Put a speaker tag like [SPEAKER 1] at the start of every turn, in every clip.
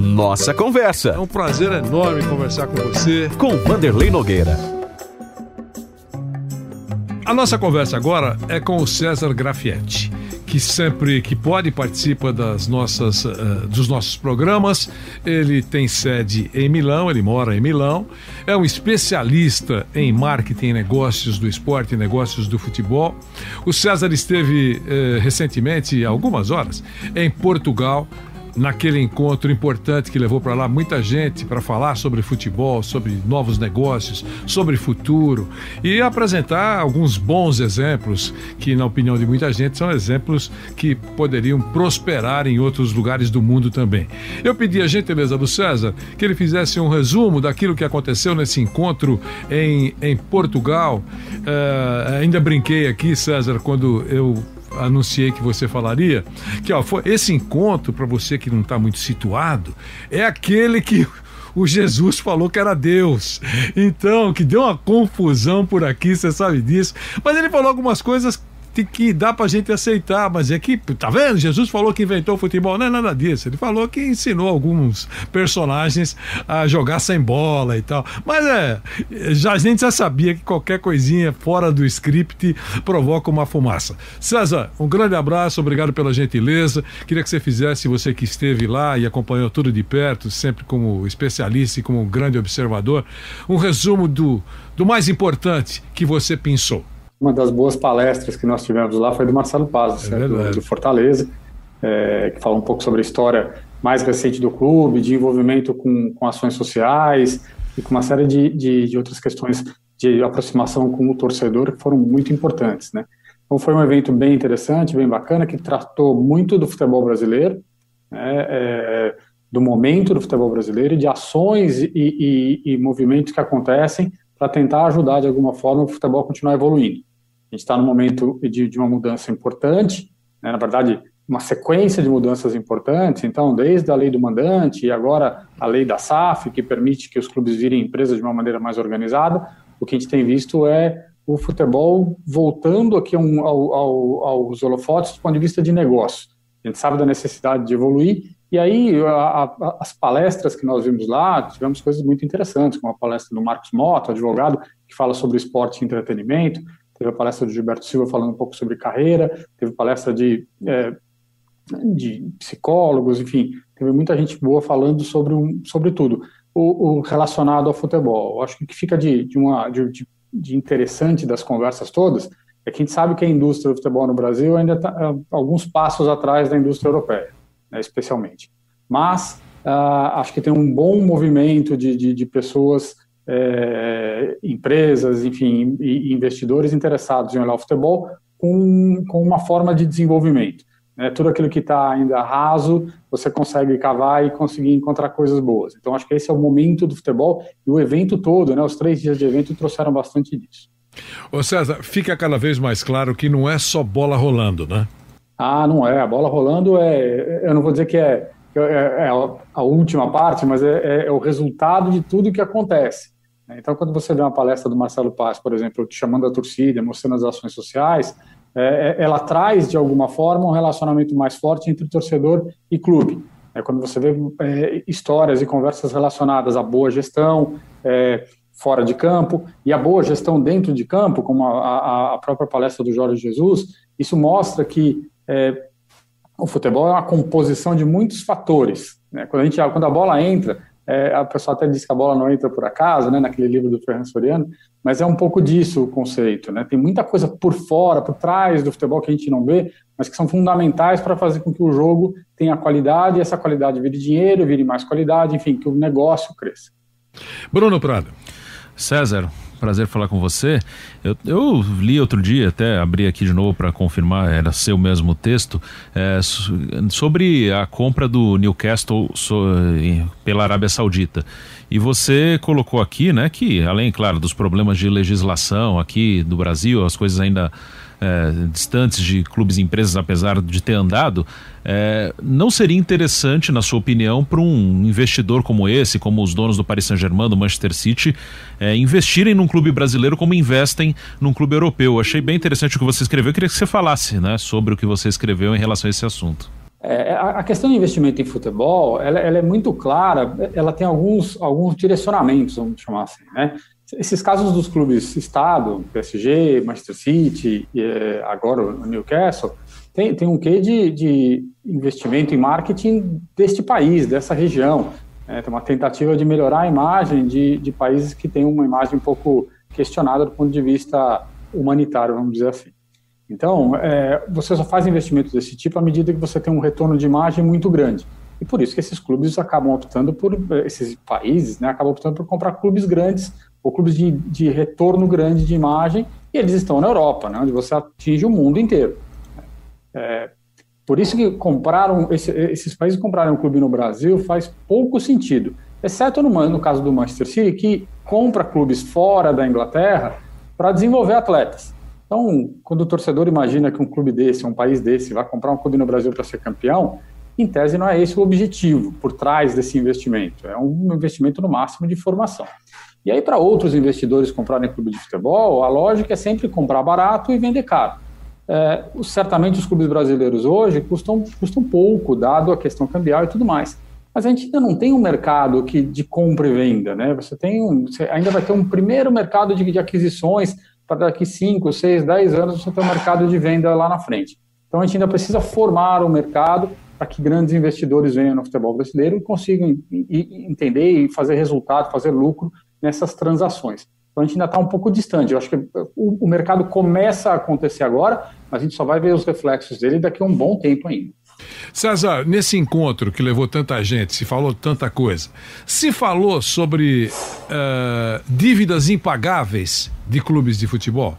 [SPEAKER 1] Nossa Conversa.
[SPEAKER 2] É um prazer enorme conversar com você.
[SPEAKER 1] Com Vanderlei Nogueira.
[SPEAKER 2] A nossa conversa agora é com o César Grafietti, que sempre que pode participa das nossas, uh, dos nossos programas. Ele tem sede em Milão, ele mora em Milão. É um especialista em marketing negócios do esporte negócios do futebol. O César esteve uh, recentemente, algumas horas, em Portugal naquele encontro importante que levou para lá muita gente para falar sobre futebol, sobre novos negócios, sobre futuro e apresentar alguns bons exemplos que, na opinião de muita gente, são exemplos que poderiam prosperar em outros lugares do mundo também. Eu pedi a gentileza do César que ele fizesse um resumo daquilo que aconteceu nesse encontro em, em Portugal. Uh, ainda brinquei aqui, César, quando eu anunciei que você falaria, que ó, foi esse encontro para você que não está muito situado, é aquele que o Jesus falou que era Deus. Então, que deu uma confusão por aqui, você sabe disso. Mas ele falou algumas coisas tem que dar pra gente aceitar, mas é que, tá vendo? Jesus falou que inventou o futebol, não é nada disso. Ele falou que ensinou alguns personagens a jogar sem bola e tal. Mas é, já, a gente já sabia que qualquer coisinha fora do script provoca uma fumaça. César, um grande abraço, obrigado pela gentileza. Queria que você fizesse, você que esteve lá e acompanhou tudo de perto, sempre como especialista e como um grande observador, um resumo do, do mais importante que você pensou
[SPEAKER 3] uma das boas palestras que nós tivemos lá foi do Marcelo Paz, é do, do, Fortaleza, é, que falou um pouco sobre a história mais recente do clube, de envolvimento com, com ações sociais e com uma série de, de, de, outras questões de aproximação com o torcedor que foram muito importantes, né? Então foi um evento bem interessante, bem bacana, que tratou muito do futebol brasileiro, né, é, do momento do futebol brasileiro e de ações e, e, e movimentos que acontecem para tentar ajudar de alguma forma o futebol a continuar evoluindo. A gente está num momento de, de, uma mudança importante, né, na verdade, uma sequência de mudanças importantes. Então, desde a lei do mandante e agora a lei da SAF, que permite que os clubes virem empresas de uma maneira mais organizada, o que a gente tem visto é o futebol voltando aqui ao, ao, aos holofotes do ponto de vista de negócio. A gente sabe da necessidade de evoluir, e aí a, a, as palestras que nós vimos lá, tivemos coisas muito interessantes, como a palestra do Marcos Mota, advogado, que fala sobre esporte e entretenimento, teve a palestra do Gilberto Silva falando um pouco sobre carreira, teve palestra de, é, de psicólogos, enfim, teve muita gente boa falando sobre, um, sobre tudo, o, o relacionado ao futebol. Acho que o que fica de, de, uma, de, de interessante das conversas todas é que a gente sabe que a indústria do futebol no Brasil ainda está é, alguns passos atrás da indústria europeia, né, especialmente. Mas uh, acho que tem um bom movimento de, de, de pessoas é, empresas, enfim, e investidores interessados em olhar o futebol com, com uma forma de desenvolvimento. Né? Tudo aquilo que está ainda raso, você consegue cavar e conseguir encontrar coisas boas. Então, acho que esse é o momento do futebol e o evento todo, né? os três dias de evento trouxeram bastante disso.
[SPEAKER 2] Ô César, fica cada vez mais claro que não é só bola rolando, né?
[SPEAKER 3] Ah, não é. A bola rolando é. Eu não vou dizer que é, é, é a última parte, mas é, é, é o resultado de tudo que acontece. Né? Então, quando você vê uma palestra do Marcelo Paz, por exemplo, chamando a torcida, mostrando as ações sociais, é, é, ela traz, de alguma forma, um relacionamento mais forte entre torcedor e clube. É quando você vê é, histórias e conversas relacionadas à boa gestão, é, fora de campo, e a boa gestão dentro de campo, como a, a, a própria palestra do Jorge Jesus, isso mostra que é, o futebol é uma composição de muitos fatores. Né? Quando, a gente, quando a bola entra, é, a pessoa até diz que a bola não entra por acaso, né, naquele livro do Ferran Soriano, mas é um pouco disso o conceito, né? Tem muita coisa por fora, por trás do futebol que a gente não vê, mas que são fundamentais para fazer com que o jogo tenha qualidade, e essa qualidade vire dinheiro, vire mais qualidade, enfim, que o negócio cresça.
[SPEAKER 2] Bruno Prado.
[SPEAKER 4] César, prazer falar com você. Eu, eu li outro dia, até abri aqui de novo para confirmar, era seu mesmo texto, é, sobre a compra do Newcastle so, pela Arábia Saudita. E você colocou aqui, né, que além, claro, dos problemas de legislação aqui do Brasil, as coisas ainda é, distantes de clubes e empresas, apesar de ter andado, é, não seria interessante, na sua opinião, para um investidor como esse, como os donos do Paris Saint-Germain, do Manchester City, é, investirem num clube brasileiro como investem num clube europeu? Eu achei bem interessante o que você escreveu. Eu queria que você falasse né, sobre o que você escreveu em relação a esse assunto.
[SPEAKER 3] É, a, questão do investimento em futebol, ela, ela, é muito clara, ela tem alguns, alguns direcionamentos, vamos chamar assim, né? Esses casos dos clubes Estado, PSG, Manchester City, e, é, agora o Newcastle, tem, tem um quê de, de investimento em marketing deste país, dessa região. É, tem uma tentativa de melhorar a imagem de, de países que têm uma imagem um pouco questionada do ponto de vista humanitário, vamos dizer assim. Então, é, você só faz investimentos desse tipo à medida que você tem um retorno de imagem muito grande. E por isso que esses clubes acabam optando por, esses países, né, acabam optando por comprar clubes grandes, ou clubes de, de retorno grande de imagem, e eles estão na Europa, né, onde você atinge o mundo inteiro. É, por isso que compraram, esse, esses países compraram um clube no Brasil faz pouco sentido, exceto no, no caso do Manchester City, que compra clubes fora da Inglaterra para desenvolver atletas. Então, quando o torcedor imagina que um clube desse, um país desse, vai comprar um clube no Brasil para ser campeão, em tese não é esse o objetivo por trás desse investimento. É um investimento no máximo de formação. E aí, para outros investidores comprarem clube de futebol, a lógica é sempre comprar barato e vender caro. É, certamente os clubes brasileiros hoje custam, custam pouco, dado a questão cambial e tudo mais. Mas a gente ainda não tem um mercado que, de compra e venda, né? Você tem um, você ainda vai ter um primeiro mercado de, de aquisições para daqui 5, 6, 10 anos você ter um mercado de venda lá na frente. Então a gente ainda precisa formar o mercado para que grandes investidores venham no futebol brasileiro e consigam entender e fazer resultado, fazer lucro nessas transações. Então a gente ainda está um pouco distante. Eu acho que o, mercado começa a acontecer agora, mas a gente só vai ver os reflexos dele daqui a um bom tempo ainda.
[SPEAKER 2] César, nesse encontro que levou tanta gente, se falou tanta coisa, se falou sobre uh, dívidas impagáveis de clubes de futebol?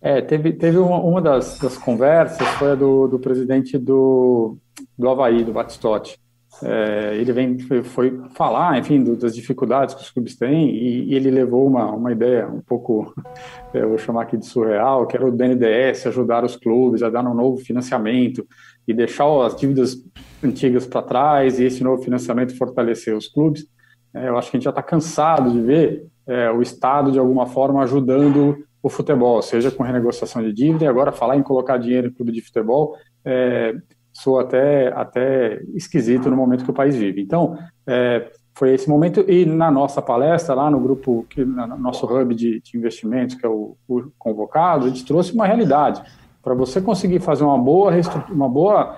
[SPEAKER 3] É, teve, teve uma, uma das, das, conversas, foi a do, do presidente do, do Havaí, do Batistotti. É, ele vem, foi, falar, enfim, do, das dificuldades que os clubes têm e, e, ele levou uma, uma ideia um pouco, é, eu vou chamar aqui de surreal, que era o BNDES ajudar os clubes a dar um novo financiamento e deixar as dívidas antigas para trás e esse novo financiamento fortalecer os clubes. É, eu acho que a gente já está cansado de ver é, o Estado, de alguma forma, ajudando o futebol, seja com renegociação de dívida, e agora falar em colocar dinheiro em clube de futebol é, sou até, até esquisito no momento que o país vive. Então, é, foi esse momento, e na nossa palestra, lá no grupo, que, no nosso hub de, de investimentos, que é o, o, convocado, a gente trouxe uma realidade. Para você conseguir fazer uma boa, uma boa,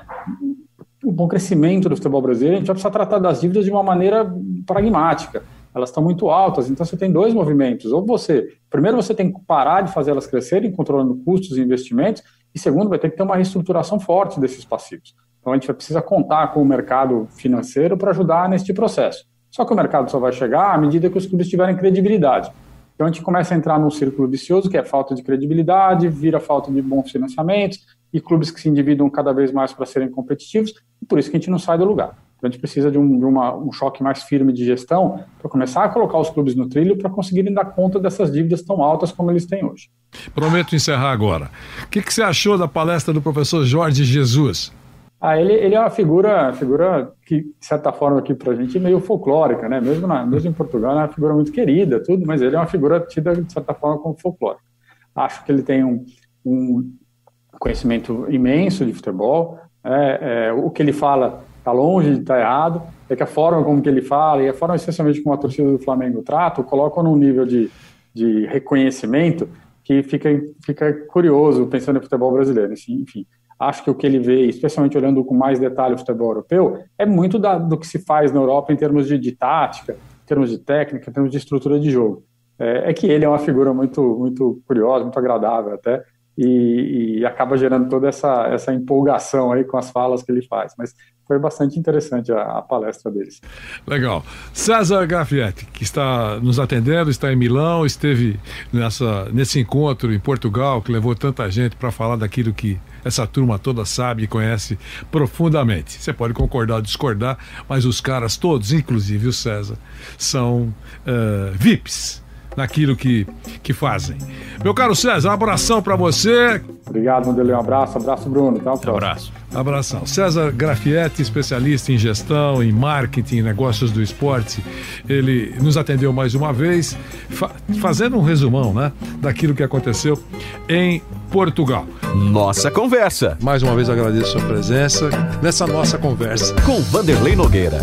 [SPEAKER 3] um bom crescimento do futebol brasileiro, a gente vai precisar tratar das dívidas de uma maneira pragmática elas estão muito altas, então você tem dois movimentos. Ou você, primeiro você tem que parar de fazer elas crescerem, controlando custos e investimentos, e segundo, vai ter que ter uma reestruturação forte desses passivos. Então a gente vai precisar contar com o mercado financeiro para ajudar neste processo. Só que o mercado só vai chegar à medida que os clubes tiverem credibilidade. Então a gente começa a entrar num círculo vicioso, que é falta de credibilidade, vira falta de bons financiamentos, e clubes que se endividam cada vez mais para serem competitivos, e por isso que a gente não sai do lugar. Então a gente precisa de, um, de uma, um choque mais firme de gestão para começar a colocar os clubes no trilho para conseguirem dar conta dessas dívidas tão altas como eles têm hoje.
[SPEAKER 2] Prometo encerrar agora. O que, que você achou da palestra do professor Jorge Jesus?
[SPEAKER 3] Ah, ele, ele é uma figura, figura que, de certa forma, aqui para a gente é meio folclórica, né? Mesmo, na, mesmo em Portugal, é uma figura muito querida, tudo, mas ele é uma figura tida, de certa forma, como folclórica. Acho que ele tem um, um conhecimento imenso de futebol. É, é, o que ele fala está longe de estar tá errado, é que a forma como que ele fala e a forma essencialmente como a torcida do Flamengo trata, colocam num nível de, de reconhecimento que fica, fica curioso pensando em futebol brasileiro. Assim, enfim, acho que o que ele vê, especialmente olhando com mais detalhe o futebol europeu, é muito da, do que se faz na Europa em termos de, de tática, em termos de técnica, em termos de estrutura de jogo. É, é que ele é uma figura muito, muito curiosa, muito agradável até, e, e, acaba gerando toda essa, essa empolgação aí com as falas que ele faz. Mas foi bastante interessante a, a, palestra deles.
[SPEAKER 2] Legal. César Gaffietti, que está nos atendendo, está em Milão, esteve nessa, nesse encontro em Portugal, que levou tanta gente para falar daquilo que essa turma toda sabe e conhece profundamente. Você pode concordar ou discordar, mas os caras todos, inclusive o César, são uh, VIPs naquilo que, que fazem. Meu caro César, um abração para você.
[SPEAKER 3] Obrigado, Mandelei. Um abraço, abraço, Bruno. Até
[SPEAKER 4] Um abraço.
[SPEAKER 2] Abração. César Grafietti, especialista em gestão, em marketing, em negócios do esporte. Ele nos atendeu mais uma vez, fa fazendo um resumão né, daquilo que aconteceu em Portugal.
[SPEAKER 1] Nossa conversa.
[SPEAKER 2] Mais uma vez agradeço a sua presença nessa nossa conversa.
[SPEAKER 1] Com Vanderlei Nogueira.